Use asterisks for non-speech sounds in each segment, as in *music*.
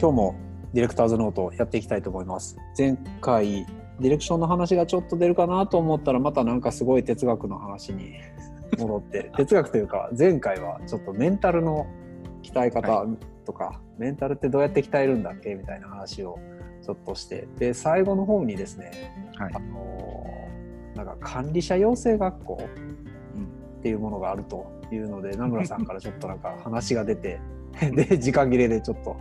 今日もディレクターズノートやっていきたいと思います。前回ディレクションの話がちょっと出るかなと思ったらまたなんかすごい哲学の話に *laughs* 戻って哲学というか前回はちょっとメンタルの鍛え方とか、メンタルってどうやって鍛えるんだっけみたいな話をちょっとしてで最後の方にですね、はい。あのなんか管理者養成学校っていうものがあるというので名村さんからちょっとなんか話が出て *laughs* で時間切れでちょっと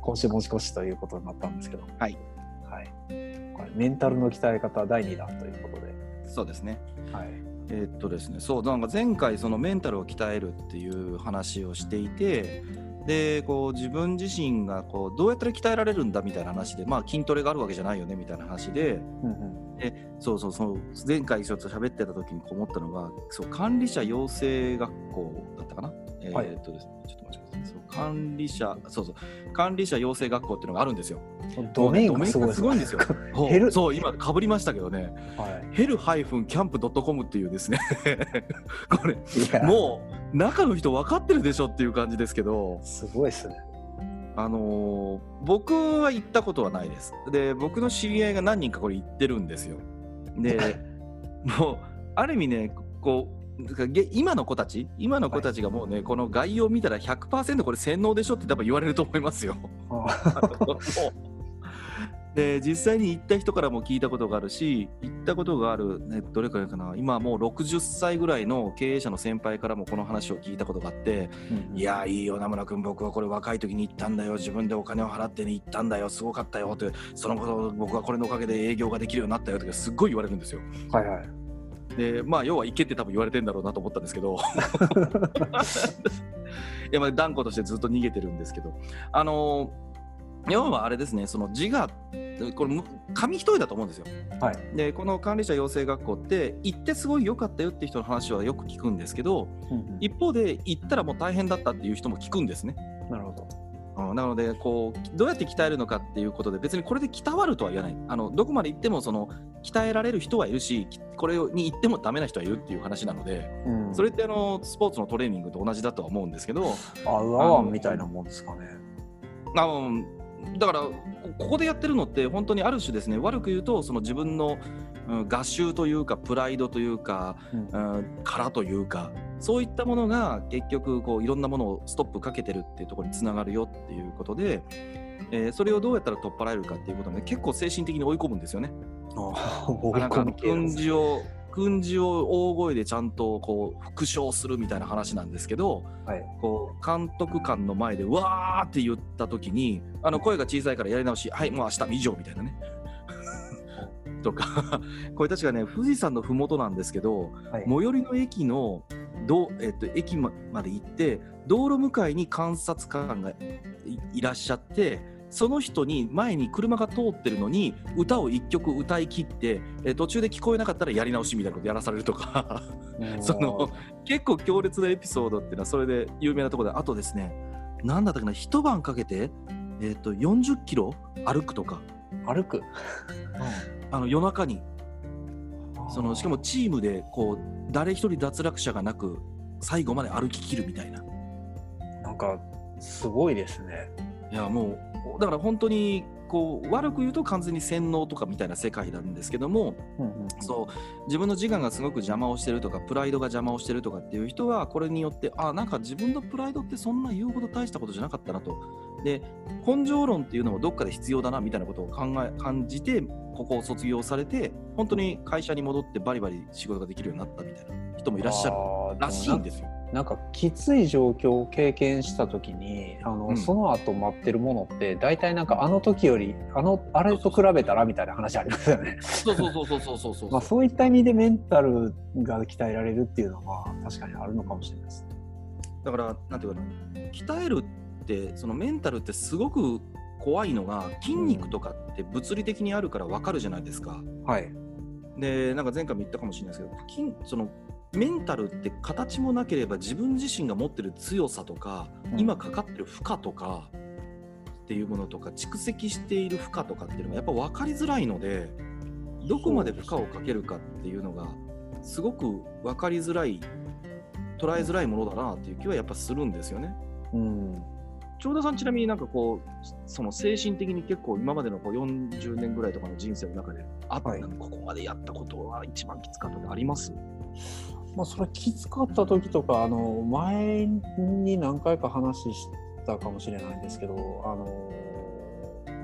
今週持ち越しということになったんですけど、はい。はい、これメンタルの鍛え方第2弾ということで、そうですね。はい。えーっとですね、そうなんか前回そのメンタルを鍛えるっていう話をしていて、でこう自分自身がこうどうやったら鍛えられるんだみたいな話で、まあ筋トレがあるわけじゃないよねみたいな話で、うんうん。そうそうそう前回ちょっと喋ってた時に思ったのが、そう管理者養成学校だったかな？えはい。ーっとですね、ちょっと待って管理者そうそう管理者養成学校っていうのがあるんですよ。ドメインがすごいんですよ。*laughs* そう今かぶりましたけどね。はいヘルハイフンキャンプドットコムっていうですね *laughs* これもう中の人分かってるでしょっていう感じですけど、すごいですね。あのー僕は行ったことはないです。で僕の知り合いが何人かこれ行ってるんですよ。で *laughs* もうある意味ねこ今の子たち今の子たちがもうね、この概要を見たら100%これ洗脳でしょって多分言われると思いますよ。*laughs* で実際に行った人からも聞いたことがあるし行ったことがある、ね、どれくらいかな今もう60歳ぐらいの経営者の先輩からもこの話を聞いたことがあっていやいいよ名村君僕はこれ若い時に行ったんだよ自分でお金を払ってね行ったんだよすごかったよってそのこと僕はこれのおかげで営業ができるようになったよってすっごい言われるんですよ。はいはい。でまあ要は行けって多分言われてんだろうなと思ったんですけど。*laughs* いやまあ断固としてずっと逃げてるんですけど。あの要はあれですねその自我これむ紙一重だと思うんですよ。はい。でこの管理者養成学校って行ってすごい良かったよっていう人の話はよく聞くんですけどうんうん。一方で行ったらもう大変だったっていう人も聞くんですね、なるほど。うん。なのでこうどうやって鍛えるのかっていうことで別にこれで鍛わるとは言わない。あのどこまで行ってもその鍛えられる人はいるしきこれに行ってもダメな人はいるっていう話なのでうん。それってあのスポーツのトレーニングと同じだとは思うんですけどあうあわんみたいなもんですかね。あのだからこここでやってるのって本当にある種ですね悪く言うとその自分の、うん、合衆というかプライドというか、うん。うん、殻というかそういったものが結局こういろんなものをストップかけてるっていうところにつながるよっていうことで、えーそれをどうやったら取っ払えるかっていうことで結構精神的に追い込むんですよね。*laughs* なんか訓示を訓示を大声でちゃんとこう復唱するみたいな話なんですけど、はい。ここう監督官の前でわーって言った時にあの声が小さいからやり直しはいもう明日以上みたいなね *laughs* とかこれ確かね富士山の麓なんですけどはい。最寄りの駅のど、えっと、駅ままで行って道路向かいに監察官がいいらっしゃってその人に前に車が通ってるのに歌を1曲歌い切ってえ途中で聞こえなかったらやり直しみたいなことやらされるとか。うん *laughs* その結構強烈なエピソードっていうのはそれで有名なところであとですねなんだったかな一晩かけて、えっと40キロ歩くとか、歩く。あの夜中にそのしかもチームでこう誰一人脱落者がなく最後まで歩き切るみたいななんかすごいですね。いやもうだから本当にこう悪く言うと完全に洗脳とかみたいな世界なんですけどもうんうんそう自分の自我がすごく邪魔をしてるとかプライドが邪魔をしてるとかっていう人はこれによってあなんか自分のプライドってそんな言うほど大したことじゃなかったなとで根性論っていうのもどっかで必要だなみたいなことを考え感じてここを卒業されて本当に会社に戻ってバリバリ仕事ができるようになったみたいな人もいらっしゃるらしいんですよ。なんかきつい状況を経験した時にあの、うんその後待ってるものって大体なんかあの時よりあのあれと比べたらみたいな話ありますよね。そうそうそうそうそうそうそうまあそういった意味でメンタルが鍛えられるっていうのは確かにあるのかもしれないですね。だから、なんていうかな、鍛えるって、そのメンタルってすごく怖いのが、筋肉とかって物理的にあるから分かるじゃないですか。はい。で、なんか前回も言ったかもしれないですけど、筋そのメンタルって形もなければ自分自身が持ってる強さとか、うん今かかってる負荷とかっていうものとか、蓄積している負荷とかっていうのがやっぱ分かりづらいので、どこまで負荷をかけるかっていうのが、すごく分かりづらい、捉えづらいものだなっていう気はやっぱするんですよね。うん。長田さんちなみになんかこうその精神的に結構今までのこう40年ぐらいとかの人生の中であった、はいここまでやったことは一番きつかったってあります？まあ、それきつかった時とかあの前に何回か話したかもしれないんですけどあの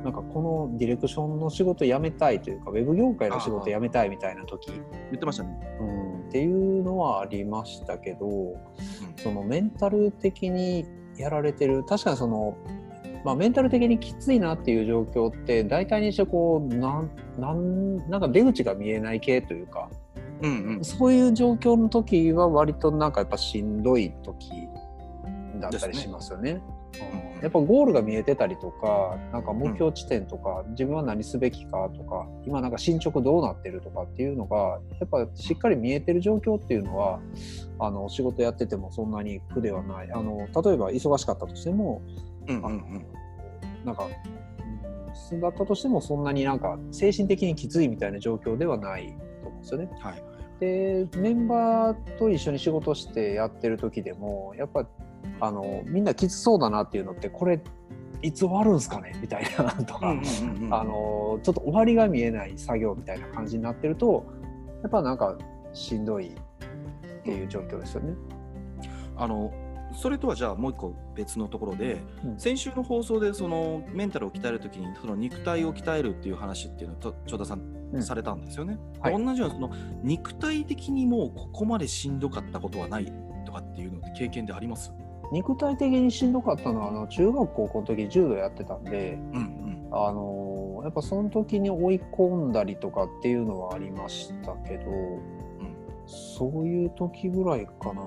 なんかこのディレクションの仕事辞めたいというかウェブ業界の仕事辞めたいみたいな時。言ってましたね。うん。っていうのはありましたけどそのメンタル的にやられてる確かにその、まあ、メンタル的にきついなっていう状況って大体にしてこうなんなんなんか出口が見えない系というかうんうん。そういう状況の時は割となんかやっぱしんどい時だったりしますよね。うんやっぱゴールが見えてたりとか、なんか目標地点とか、自分は何すべきかとか、今なんか進捗どうなってるとかっていうのが、やっぱしっかり見えてる状況っていうのは、あの仕事やっててもそんなに苦ではない。あの例えば忙しかったとしても、うんなんか、うんだったとしてもそんなになんか精神的にきついみたいな状況ではないと思うんですよね。はい。でメンバーと一緒に仕事してやってる時でもやっぱあのみんなきつそうだなっていうのってこれいつ終わるんすかね？*laughs* みたいなとか、あのちょっと終わりが見えない作業みたいな感じになってるとやっぱなんかしんどいっていう状況ですよね。あのそれとはじゃあもう一個別のところで、うん。先週の放送でそのメンタルを鍛えるときにその肉体を鍛えるっていう話っていうのをと長田さんうん。されたんですよね。はい。同じようなその肉体的にもうここまでしんどかったことはないとかっていうのって経験であります？肉体的にしんどかったのはあの中学高校の時柔道やってたんでうんうんあのやっぱその時に追い込んだりとかっていうのはありましたけど、そういう時ぐらいかな。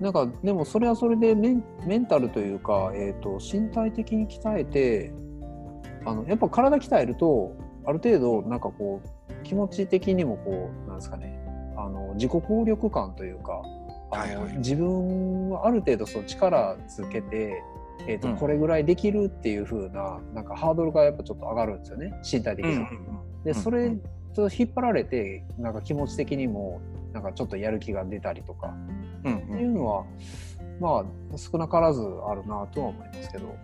なんかでもそれはそれでメンタルというか、えー、と身体的に鍛えてあのやっぱ体鍛えるとある程度なんかこう気持ち的にもこうなんですかねあの自己効力感というかあの、はいはい。自分はある程度その力つけて、えーとうん。これぐらいできるっていう風ななんかハードルがやっぱちょっと上がるんですよね。身体的に。は。でそれと引っ張られてなんか気持ち的にもなんかちょっとやる気が出たりとか。うんっていうのは、まあ少なからずあるなとは思いますけど。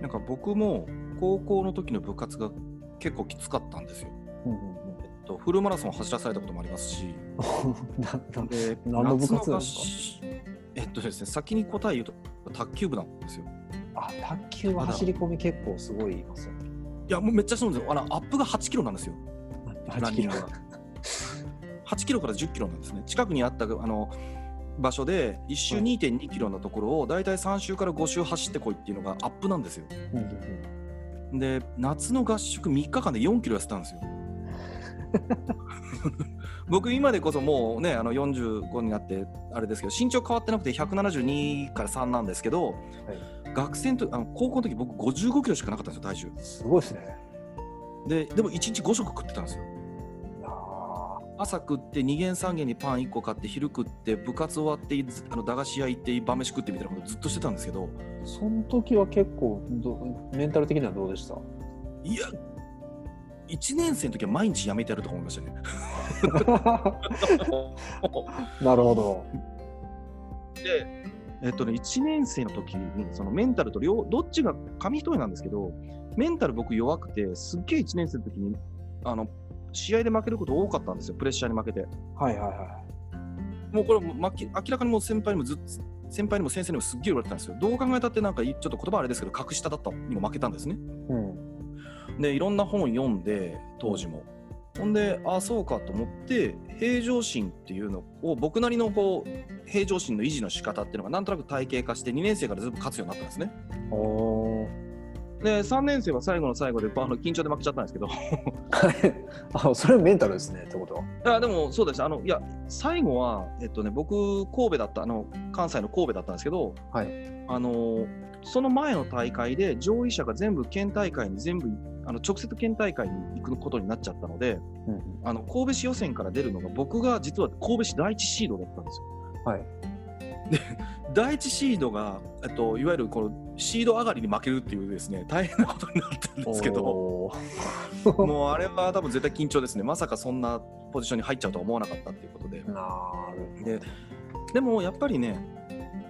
なんか僕も高校の時の部活が結構きつかったんですよ。うんと、フルマラソンを走らされたこともありますし、*laughs* 何の部活ですか？えっとですね、先に答え言うと卓球部なんですよ。あ卓球は走り込み結構すごいいますよね。いや、もうめっちゃそうなんですよ。あのアップが8キロなんですよ。ラ8ンニングが。8キロから10キロなんですね。近くにあったあの場所で1周はい2.2キロのところをだいたい3周から5周走ってこいっていうのがアップなんですよ。うんうんうんで、夏の合宿3日間で4キロ痩せたんですよ。*laughs* 僕今でこそもうねあの45になってあれですけど身長変わってなくて172から3なんですけど、学生の時あの高校の時僕55キロしかなかったんですよ体重。すごいですね。ででも1日5食食ってたんですよ。あ朝食って2軒3軒にパン1個買って昼食って部活終わってずあの駄菓子屋行って晩飯食ってみたいなことずっとしてたんですけど。ーその時は結構どメンタル的にはどうでした？いや1年生の時は毎日やめてやるとか思いましたね *laughs* なるほど。で、えっとね、1年生の時にそのメンタルと両どっちが紙一重なんですけどメンタル僕弱くてすっげえ1年生の時にあの試合で負けること多かったんですよプレッシャーに負けてはいはいはもうこれも明らかにもう先輩にもずっ先輩にも先生にもすっげえ言われてたんですよどう考えたってなんかちょっと言葉あれですけど格下だったにも負けたんですねい。うん。でいろんな本読んで当時も、ほんでああそうかと思って平常心っていうのを僕なりのこう平常心の維持の仕方っていうのがなんとなく体系化して2年生からずっと勝つようになったんですね。で3年生は最後の最後であの緊張で負けちゃったんですけど。*laughs* あそれメンタルですねってことは。あでもそうですあのいや最後はえっとね僕神戸だったあの関西の神戸だったんですけどはい。あのその前の大会で上位者が全部県大会に全部あの直接県大会に行くことになっちゃったのでうんうんあの神戸市予選から出るのが僕が実は神戸市第一シードだったんですよ。はい。*laughs* 第一シードが、えっと、いわゆるこのシード上がりに負けるっていうですね大変なことになったんですけど *laughs* もうあれは多分絶対緊張ですねまさかそんなポジションに入っちゃうとは思わなかったっていうことで。ででもやっぱりね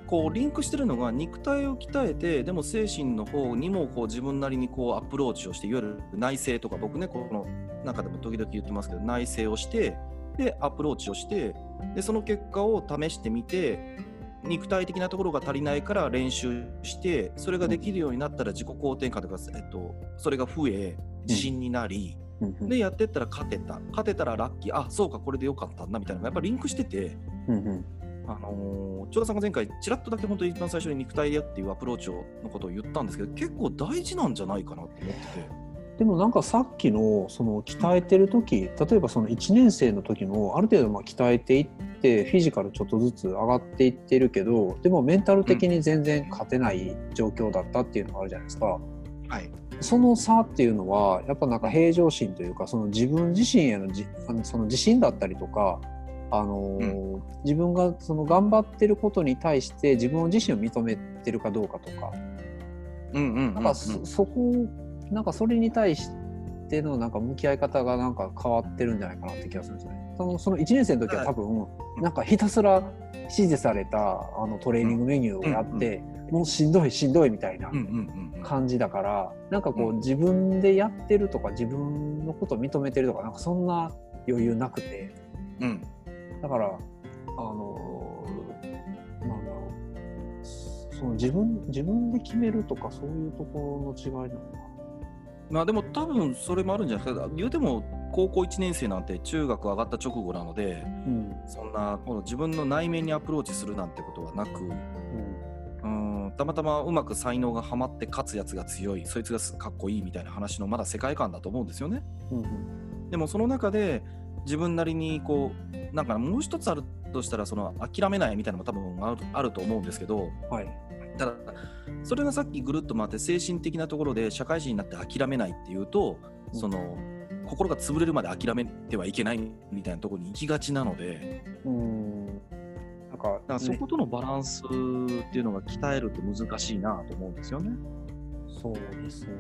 こうリンクしてるのが肉体を鍛えてでも精神の方にもこう自分なりにこうアプローチをしていわゆる内省とか僕ねこの中でも時々言ってますけど内省をしてでアプローチをしてでその結果を試してみて肉体的なところが足りないから練習してそれができるようになったら自己肯定感とか、えっと、それが増え自信になり、でやってったら勝てた。勝てたらラッキー。あそうかこれでよかったんだみたいなのがやっぱりリンクしてて、あのー、千代田さんが前回ちらっとだけ本当に一番最初に肉体でっていうアプローチをのことを言ったんですけど結構大事なんじゃないかなって思ってて。でもなんかさっきのその鍛えてる時例えばその1年生の時もある程度まあ鍛えていってフィジカルちょっとずつ上がっていってるけどでもメンタル的に全然勝てない状況だったっていうのがあるじゃないですか。はいその差っていうのはやっぱなんか平常心というかその自分自身へのじあのその自信だったりとか、あのー自分がその頑張ってることに対して自分自身を認めてるかどうかとか。うんうんうんうん。なんかそ,、そこなんかそれに対してのなんか向き合い方がなんか変わってるんじゃないかなって気がするんですよね。そのその1年生の時は多分なんかひたすら指示されたあのトレーニングメニューをやって、もうしんどいしんどいみたいなうんうんうんうん。感じだからなんかこううん。自分でやってるとか自分のことを認めてるとかなんかそんな余裕なくて。うんだからあのーなんだろう。その自分自分で決めるとかそういうところの違いなのかまあでも多分それもあるんじゃないですか。言うても高校1年生なんて中学上がった直後なのでうん。そんなこの自分の内面にアプローチするなんてことはなくうん。たまたまうまく才能がはまって勝つやつが強いそいつがすかっこいいみたいな話のまだ世界観だと思うんですよね。うんうん。でもその中で自分なりにこうなんかもう一つあるとしたらその諦めないみたいなのも多分あるあると思うんですけどはい。ただそれがさっきぐるっと回って精神的なところで社会人になって諦めないっていうとうん。その心が潰れるまで諦めてはいけないみたいなところに行きがちなのでうん。なんかだからそことのバランスっていうのが鍛えるって難しいなと思うんですよね。そうですね。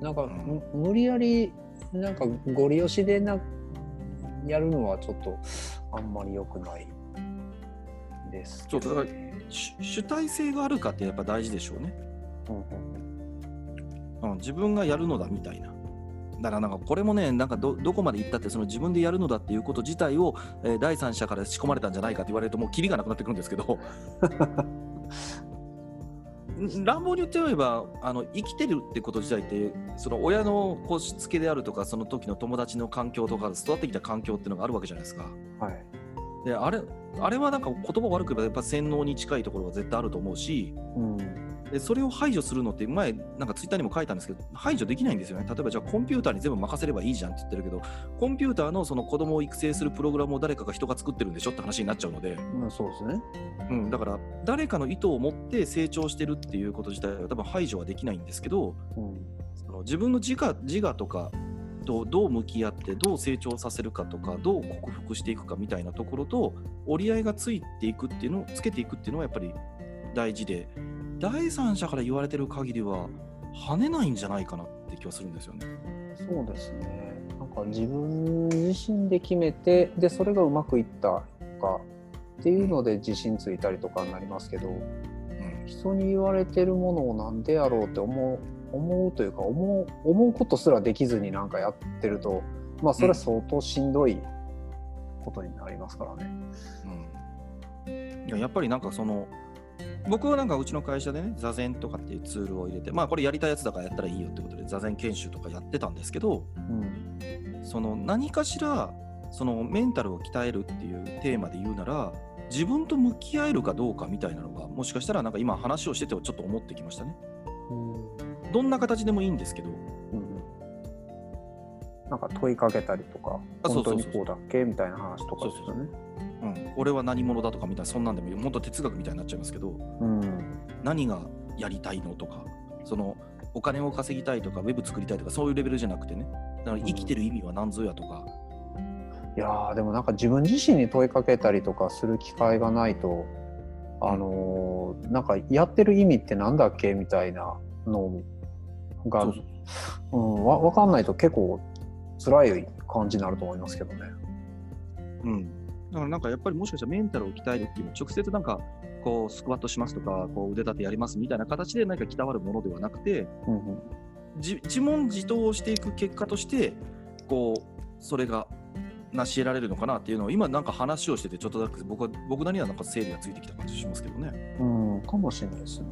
なんか、ん。む無理やりなんかご利用しでなやるのはちょっとあんまり良くないですけど、そうだから主主体性があるかってやっぱ大事でしょうね。うんうんうん、自分がやるのだみたいな。だからなんかこれもね、なんかどどこまで行ったってその自分でやるのだっていうこと自体を、えー第三者から仕込まれたんじゃないかって言われるともうキリがなくなってくるんですけどん *laughs* 乱暴に言ってみればあの生きてるってこと自体ってその親のこうしつけであるとかその時の友達の環境とか育ってきた環境っていうのがあるわけじゃないですか。はい。であれあれはなんか言葉悪く言えばやっぱ洗脳に近いところは絶対あると思うしうんでそれを排除するのって前なんかツイッターにも書いたんですけど排除できないんですよね。例えばじゃあコンピューターに全部任せればいいじゃんって言ってるけどコンピューターのその子供を育成するプログラムを誰かが人が作ってるんでしょって話になっちゃうので、まあ、そうですね。うん、だから誰かの意図を持って成長してるっていうこと自体は多分排除はできないんですけどうん。その自分の自我自我とかとどう向き合ってどう成長させるかとかどう克服していくかみたいなところと折り合いがついていくっていうのをつけていくっていうのはやっぱり大事で第三者から言われてる限りは跳ねないんじゃないかなって気はするんですよね。そうですね。なんか自分自身で決めてでそれがうまくいったとかっていうので自信ついたりとかになりますけど、うん人に言われてるものをなんでやろうって思う思うというか思う思うことすらできずになんかやってるとまあそれは相当しんどいことになりますからね。うんいややっぱりなんかその僕はなんかうちの会社でね座禅とかっていうツールを入れてまあこれやりたいやつだからやったらいいよってことで座禅研修とかやってたんですけどうん。その何かしらそのメンタルを鍛えるっていうテーマで言うなら自分と向き合えるかどうかみたいなのがもしかしたらなんか今話をしててちょっと思ってきましたね。うん。どんな形でもいいんですけど。うんなんか問いかけたりとか本当にこうだっけ？みたいな話とかですよね。うん、俺は何者だとかみたいなそんなんでもいいもっと哲学みたいになっちゃいますけどうん。何がやりたいのとかそのお金を稼ぎたいとかウェブ作りたいとかそういうレベルじゃなくてね。だから生きてる意味は何ぞやとか、いやーでもなんか自分自身に問いかけたりとかする機会がないとあのーなんかやってる意味ってなんだっけみたいなのがわ分かんないと結構辛い感じになると思いますけどね。うん、だからなんかやっぱりもしかしたらメンタルを鍛えるっていうのは直接なんかこうスクワットしますとかこう腕立てやりますみたいな形で何かきたわるものではなくてうんうん自自問自答をしていく結果としてこうそれが成し得られるのかなっていうのを今なんか話をしててちょっとだけ僕は僕なりにはなんか整理がついてきた感じしますけどね。うん、かもしれないですね。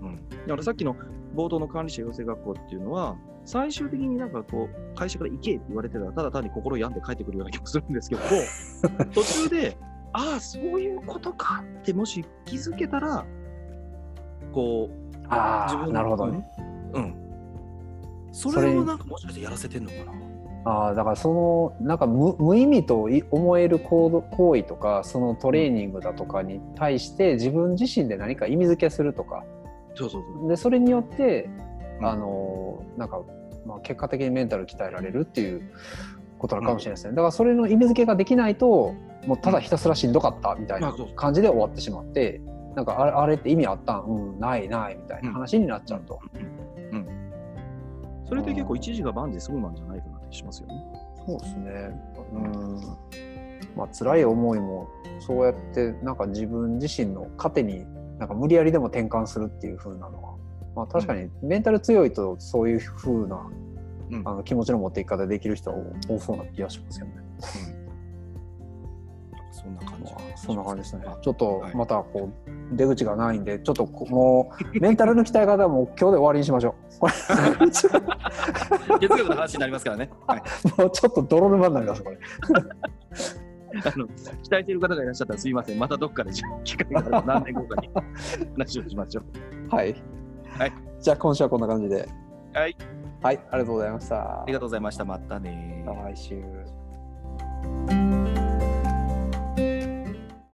うん、だからさっきの冒頭の管理者養成学校っていうのは最終的になんかこう会社から行けって言われてたらただ単に心病んで帰ってくるような気もするんですけど *laughs* 途中でああそういうことかってもし気づけたらこうああ、自分なるほどね。うん。そそれれをなんかもしかしてやらせてんのかな？ああ、だからそのなんか無無意味とい思える行動行為とかそのトレーニングだとかに対して自分自身で何か意味付けするとかそうそうそう。でそれによってうん。あのなんか、まあ、結果的にメンタル鍛えられるっていうことなのかもしれないですね、だからそれの意味付けができないともうただひたすらしんどかったみたいな感じで終わってしまってなんかあれあれって意味あった？んうんないないみたいな話になっちゃうと、うん。うん。それって結構一時が万事済むなんじゃないかなってしますよね。そうですね。うん。まあ辛い思いもそうやってなんか自分自身の糧になんか無理やりでも転換するっていう風なのは、まあ、確かにメンタル強いとそういう風なうんあの気持ちの持っていき方できる人は多そうな気がしますよね。そんな感じまあ、そんな感じですねあ。ちょっとはいまたこう出口がないんで、ちょっとこもうメンタルの鍛え方はもう今日で終わりにしましょう。*laughs* 月額の話になりますからね。はい、*laughs* もうちょっと泥沼になりますこれ。あの期待している方がいらっしゃったらすいません、またどっかで機会があれば何年後かに *laughs* 話をしましょう。はい。はい、じゃあ今週はこんな感じで。はい。はい、ありがとうございました。ありがとうございました。またね。来週。